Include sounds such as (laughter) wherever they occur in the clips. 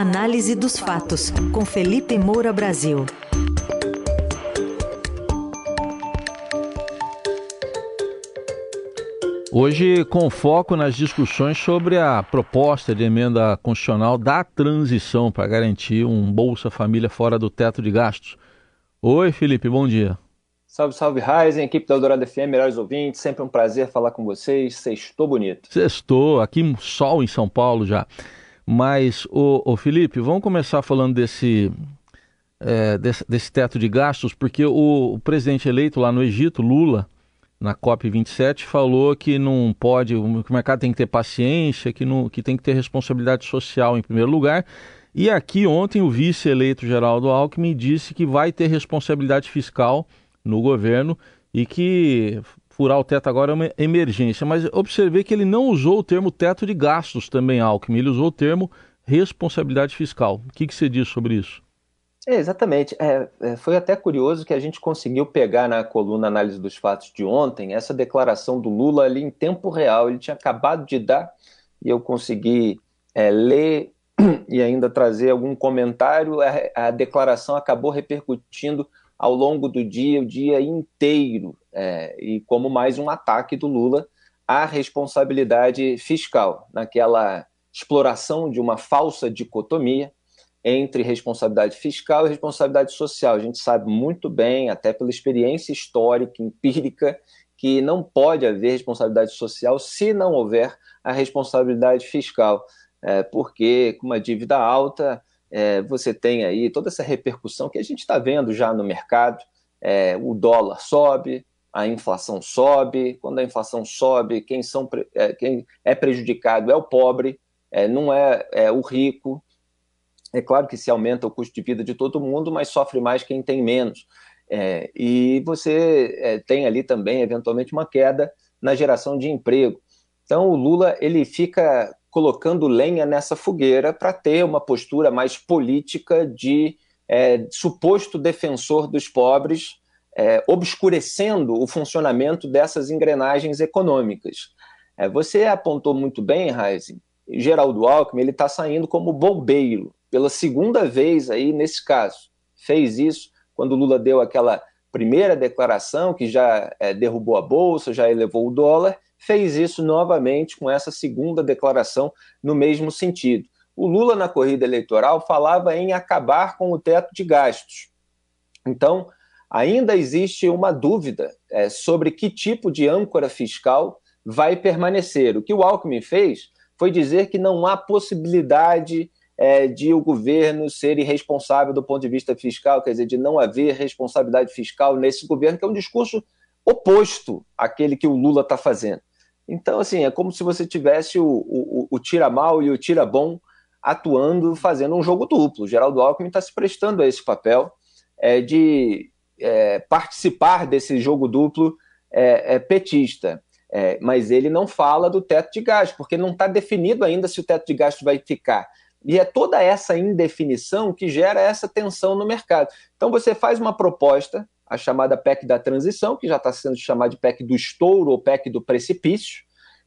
Análise dos fatos, com Felipe Moura Brasil. Hoje, com foco nas discussões sobre a proposta de emenda constitucional da transição para garantir um Bolsa Família fora do teto de gastos. Oi, Felipe, bom dia. Salve, salve, Ryzen, equipe da Eldorado FM, melhores ouvintes, sempre um prazer falar com vocês. Sextou bonito. Sextou, aqui sol em São Paulo já. Mas, o, o Felipe, vamos começar falando desse, é, desse, desse, teto de gastos, porque o, o presidente eleito lá no Egito, Lula, na COP27 falou que não pode, que o mercado tem que ter paciência, que, não, que tem que ter responsabilidade social em primeiro lugar. E aqui ontem o vice-eleito Geraldo Alckmin disse que vai ter responsabilidade fiscal no governo e que furar o teto agora é uma emergência. Mas observei que ele não usou o termo teto de gastos também, Alckmin, ele usou o termo responsabilidade fiscal. O que, que você diz sobre isso? É, exatamente. É, é, foi até curioso que a gente conseguiu pegar na coluna Análise dos Fatos de ontem essa declaração do Lula ali em tempo real. Ele tinha acabado de dar e eu consegui é, ler (clears throat) e ainda trazer algum comentário. A, a, declaração acabou repercutindo ao longo do dia, o dia inteiro, é, e como mais um ataque do Lula à responsabilidade fiscal, naquela exploração de uma falsa dicotomia entre responsabilidade fiscal e responsabilidade social. A gente sabe muito bem, até pela experiência histórica, empírica, que não pode haver responsabilidade social se não houver a responsabilidade fiscal, é, porque com uma dívida alta é, você tem aí toda essa repercussão que a gente está vendo já no mercado, é, o dólar sobe, a inflação sobe, quando a inflação sobe, quem, são, é, quem é prejudicado é o pobre, é, não é, é o rico, é claro que se aumenta o custo de vida de todo mundo, mas sofre mais quem tem menos. É, e você tem ali também, eventualmente, uma queda na geração de emprego. Então, o Lula ele fica colocando lenha nessa fogueira para ter uma postura mais política de é, suposto defensor dos pobres, é, obscurecendo o funcionamento dessas engrenagens econômicas. É, você apontou muito bem, Heisen, Geraldo Alckmin ele está saindo como bombeiro pela segunda vez aí nesse caso. Fez isso quando Lula deu aquela primeira declaração que já é, derrubou a bolsa, já elevou o dólar, fez isso novamente com essa segunda declaração no mesmo sentido. O Lula na corrida eleitoral falava em acabar com o teto de gastos. Então, ainda existe uma dúvida é, sobre que tipo de âncora fiscal vai permanecer. O que o Alckmin fez foi dizer que não há possibilidade é, de o governo ser irresponsável do ponto de vista fiscal, quer dizer, de não haver responsabilidade fiscal nesse governo, que é um discurso oposto àquele que o Lula está fazendo. Então, assim, é como se você tivesse o, o, o tira mal e o tira bom atuando, fazendo um jogo duplo. O Geraldo Alckmin está se prestando a esse papel é, de é, participar desse jogo duplo é, é petista. É, mas ele não fala do teto de gastos, porque não está definido ainda se o teto de gastos vai ficar. E é toda essa indefinição que gera essa tensão no mercado. Então você faz uma proposta, a chamada PEC da transição, que já está sendo chamada de PEC do estouro ou PEC do precipício,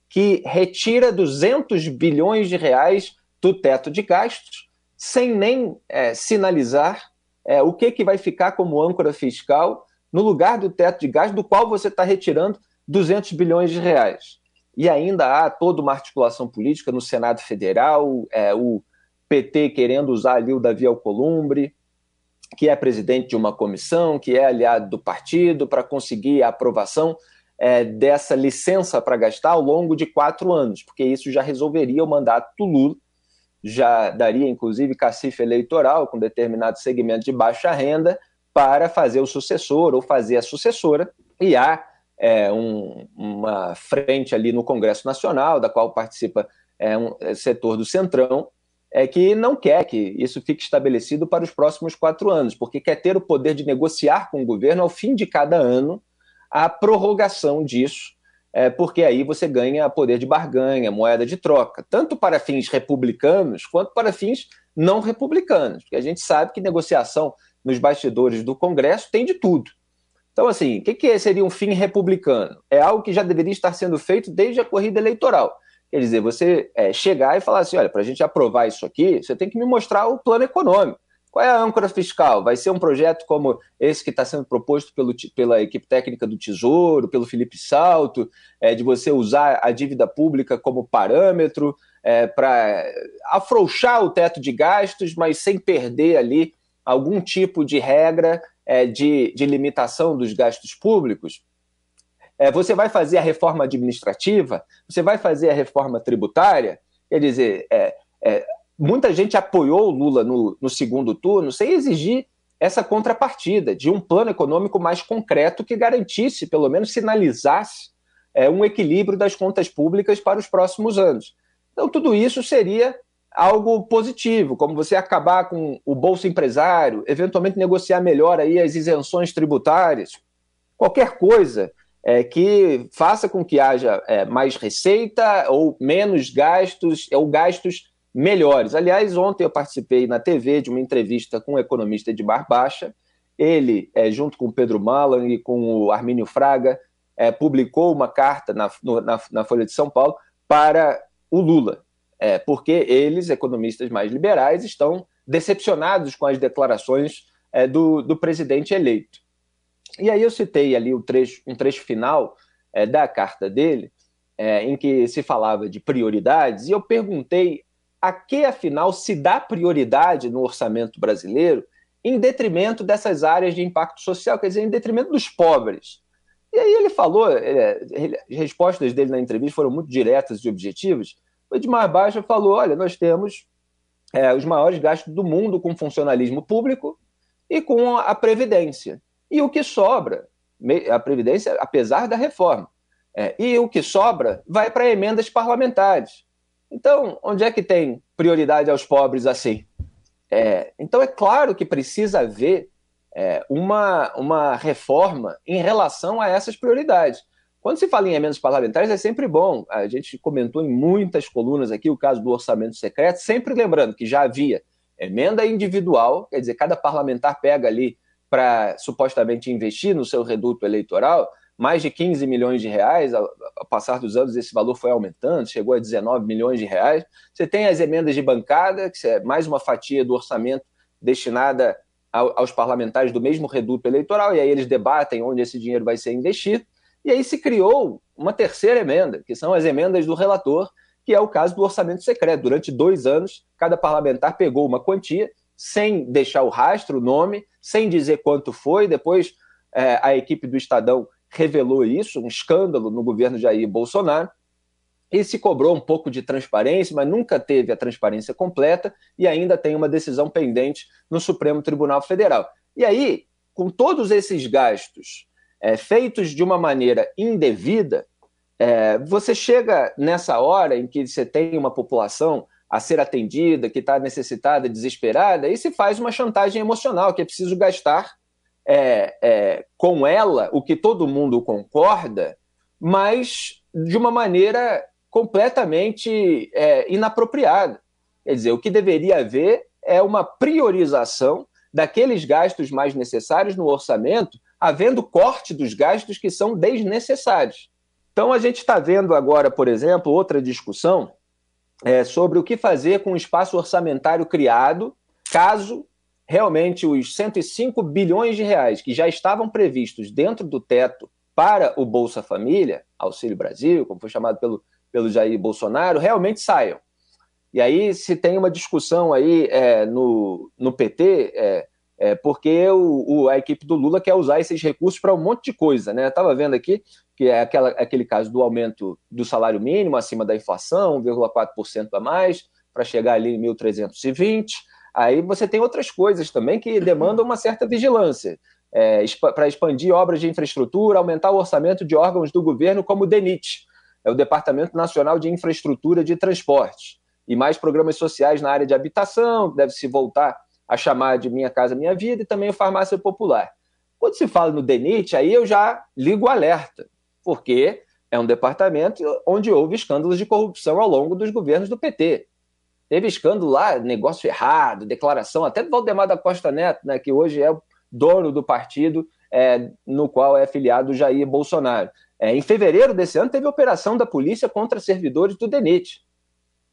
que retira 200 bilhões de reais do teto de gastos, sem nem é, sinalizar é, o que, que vai ficar como âncora fiscal no lugar do teto de gastos, do qual você está retirando 200 bilhões de reais. E ainda há toda uma articulação política no Senado Federal, é, o PT querendo usar ali o Davi Alcolumbre, que é presidente de uma comissão, que é aliado do partido, para conseguir a aprovação é, dessa licença para gastar ao longo de quatro anos, porque isso já resolveria o mandato do Lula, já daria inclusive cacife eleitoral com determinado segmento de baixa renda para fazer o sucessor ou fazer a sucessora, e há é, um, uma frente ali no Congresso Nacional, da qual participa é, um é, setor do Centrão, é que não quer que isso fique estabelecido para os próximos quatro anos, porque quer ter o poder de negociar com o governo ao fim de cada ano a prorrogação disso, é, porque aí você ganha poder de barganha, moeda de troca, tanto para fins republicanos quanto para fins não republicanos, porque a gente sabe que negociação nos bastidores do Congresso tem de tudo. Então, assim, o que, que seria um fim republicano? É algo que já deveria estar sendo feito desde a corrida eleitoral Quer dizer, você é, chegar e falar assim: olha, para a gente aprovar isso aqui, você tem que me mostrar o plano econômico. Qual é a âncora fiscal? Vai ser um projeto como esse que está sendo proposto pelo, pela equipe técnica do Tesouro, pelo Felipe Salto, é, de você usar a dívida pública como parâmetro é, para afrouxar o teto de gastos, mas sem perder ali algum tipo de regra é, de, de limitação dos gastos públicos? É, você vai fazer a reforma administrativa? Você vai fazer a reforma tributária? Quer dizer, é, é, muita gente apoiou o Lula no, no segundo turno sem exigir essa contrapartida de um plano econômico mais concreto que garantisse, pelo menos sinalizasse, é, um equilíbrio das contas públicas para os próximos anos. Então, tudo isso seria algo positivo, como você acabar com o bolso empresário, eventualmente negociar melhor aí as isenções tributárias, qualquer coisa é, que faça com que haja é, mais receita ou menos gastos, ou gastos melhores. Aliás, ontem eu participei na TV de uma entrevista com um economista de baixa. Ele, é, junto com Pedro Malan e com o Armínio Fraga, é, publicou uma carta na, no, na, na, Folha de São Paulo para o Lula, é, porque eles, economistas mais liberais, estão decepcionados com as declarações é, do, do presidente eleito. E aí eu citei ali o trecho, um trecho final é, da carta dele, é, em que se falava de prioridades, e eu perguntei a que, afinal, se dá prioridade no orçamento brasileiro em detrimento dessas áreas de impacto social, quer dizer, em detrimento dos pobres. E aí ele falou, é, as respostas dele na entrevista foram muito diretas e objetivas. O Edmar Baixa falou: olha, nós temos é, os maiores gastos do mundo com funcionalismo público e com a Previdência. E o que sobra, a Previdência, apesar da reforma, é, e o que sobra vai para emendas parlamentares. Então, onde é que tem prioridade aos pobres assim? É, então, é claro que precisa haver é, uma, uma reforma em relação a essas prioridades. Quando se fala em emendas parlamentares, é sempre bom. A gente comentou em muitas colunas aqui o caso do orçamento secreto, sempre lembrando que já havia emenda individual, quer dizer, cada parlamentar pega ali para supostamente investir no seu reduto eleitoral, mais de 15 milhões de reais. Ao, passar dos anos, esse valor foi aumentando, chegou a 19 milhões de reais. Você tem as emendas de bancada, que é mais uma fatia do orçamento destinada aos parlamentares do mesmo reduto eleitoral, e aí eles debatem onde esse dinheiro vai ser investido. E aí se criou uma terceira emenda, que são as emendas do relator, que é o caso do orçamento secreto. Durante dois anos, cada parlamentar pegou uma quantia, sem deixar o rastro, o nome, sem dizer quanto foi. Depois, é, a equipe do Estadão revelou isso, um escândalo no governo Jair Bolsonaro, e se cobrou um pouco de transparência, mas nunca teve a transparência completa e ainda tem uma decisão pendente no Supremo Tribunal Federal. E aí, com todos esses gastos é, feitos de uma maneira indevida, é, você chega nessa hora em que você tem uma população a ser atendida, que está necessitada, desesperada, e se faz uma chantagem emocional, que é preciso gastar é, é, com ela o que todo mundo concorda, mas de uma maneira completamente é, inapropriada. Quer dizer, o que deveria haver é uma priorização daqueles gastos mais necessários no orçamento, havendo corte dos gastos que são desnecessários. Então, a gente está vendo agora, por exemplo, outra discussão é, sobre o que fazer com o espaço orçamentário criado caso realmente os 105 bilhões de reais que já estavam previstos dentro do teto para o Bolsa Família, Auxílio Brasil, como foi chamado pelo, pelo Jair Bolsonaro, realmente saiam. E aí se tem uma discussão aí é, no, no PT, é, é, porque o, o, a equipe do Lula quer usar esses recursos para um monte de coisa. Né? Estava vendo aqui que é aquela, aquele caso do aumento do salário mínimo acima da inflação, 1,4% a mais, para chegar ali em 1.320%. Aí você tem outras coisas também que demandam uma certa vigilância. É, para expandir obras de infraestrutura, aumentar o orçamento de órgãos do governo, como o DENIT, é o Departamento Nacional de Infraestrutura de Transporte, e mais programas sociais na área de habitação, deve se voltar a chamar de Minha Casa Minha Vida, e também o Farmácia Popular. Quando se fala no DENIT, aí eu já ligo o alerta, porque é um departamento onde houve escândalos de corrupção ao longo dos governos do PT. Teve escândalo lá, negócio errado, declaração até do Valdemar da Costa Neto, né, que hoje é o dono do partido é, no qual é afiliado Jair Bolsonaro. É, em fevereiro desse ano, teve operação da polícia contra servidores do DENIT.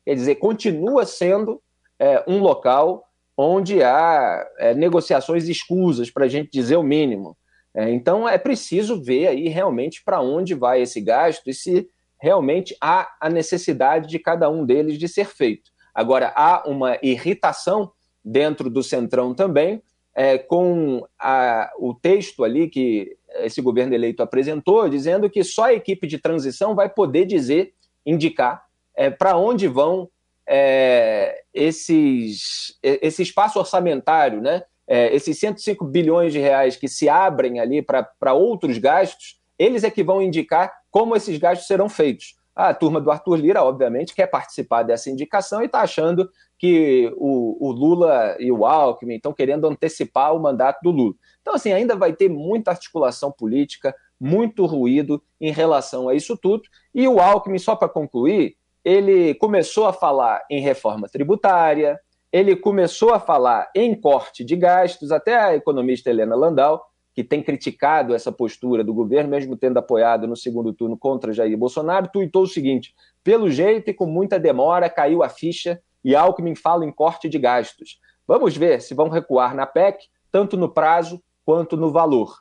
Quer dizer, continua sendo é, um local onde há é, negociações escusas, para a gente dizer o mínimo. É, então, é preciso ver aí realmente para onde vai esse gasto e se realmente há a necessidade de cada um deles de ser feito. Agora, há uma irritação dentro do Centrão também, é, com a, o texto ali que esse governo eleito apresentou, dizendo que só a equipe de transição vai poder dizer, indicar é, para onde vão é, esses, esse espaço orçamentário, né? É, esses 105 bilhões de reais que se abrem ali para outros gastos, eles é que vão indicar como esses gastos serão feitos. A turma do Arthur Lira, obviamente, quer participar dessa indicação e está achando que o, o, Lula e o Alckmin estão querendo antecipar o mandato do Lula. Então, assim, ainda vai ter muita articulação política, muito ruído em relação a isso tudo. E o Alckmin, só para concluir, ele começou a falar em reforma tributária, ele começou a falar em corte de gastos, até a economista Helena Landau, que tem criticado essa postura do governo, mesmo tendo apoiado no segundo turno contra Jair Bolsonaro, tuitou o seguinte: pelo jeito e com muita demora caiu a ficha e Alckmin fala em corte de gastos. Vamos ver se vão recuar na PEC, tanto no prazo quanto no valor.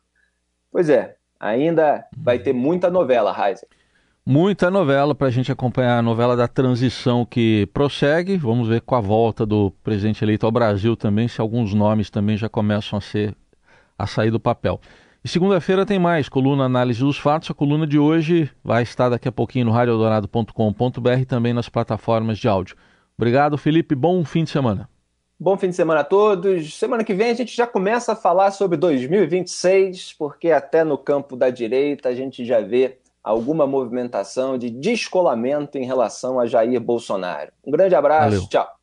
Pois é, ainda vai ter muita novela, Heiser. Muita novela para a gente acompanhar a novela da transição que prossegue. Vamos ver com a volta do presidente eleito ao Brasil também, se alguns nomes também já começam a ser a sair do papel. E segunda-feira tem mais coluna análise dos fatos. A coluna de hoje vai estar daqui a pouquinho no radioeldorado.com.br e também nas plataformas de áudio. Obrigado, Felipe. Bom fim de semana. Bom fim de semana a todos. Semana que vem a gente já começa a falar sobre 2026, porque até no campo da direita a gente já vê alguma movimentação de descolamento em relação a Jair Bolsonaro. Um grande abraço, Valeu. tchau.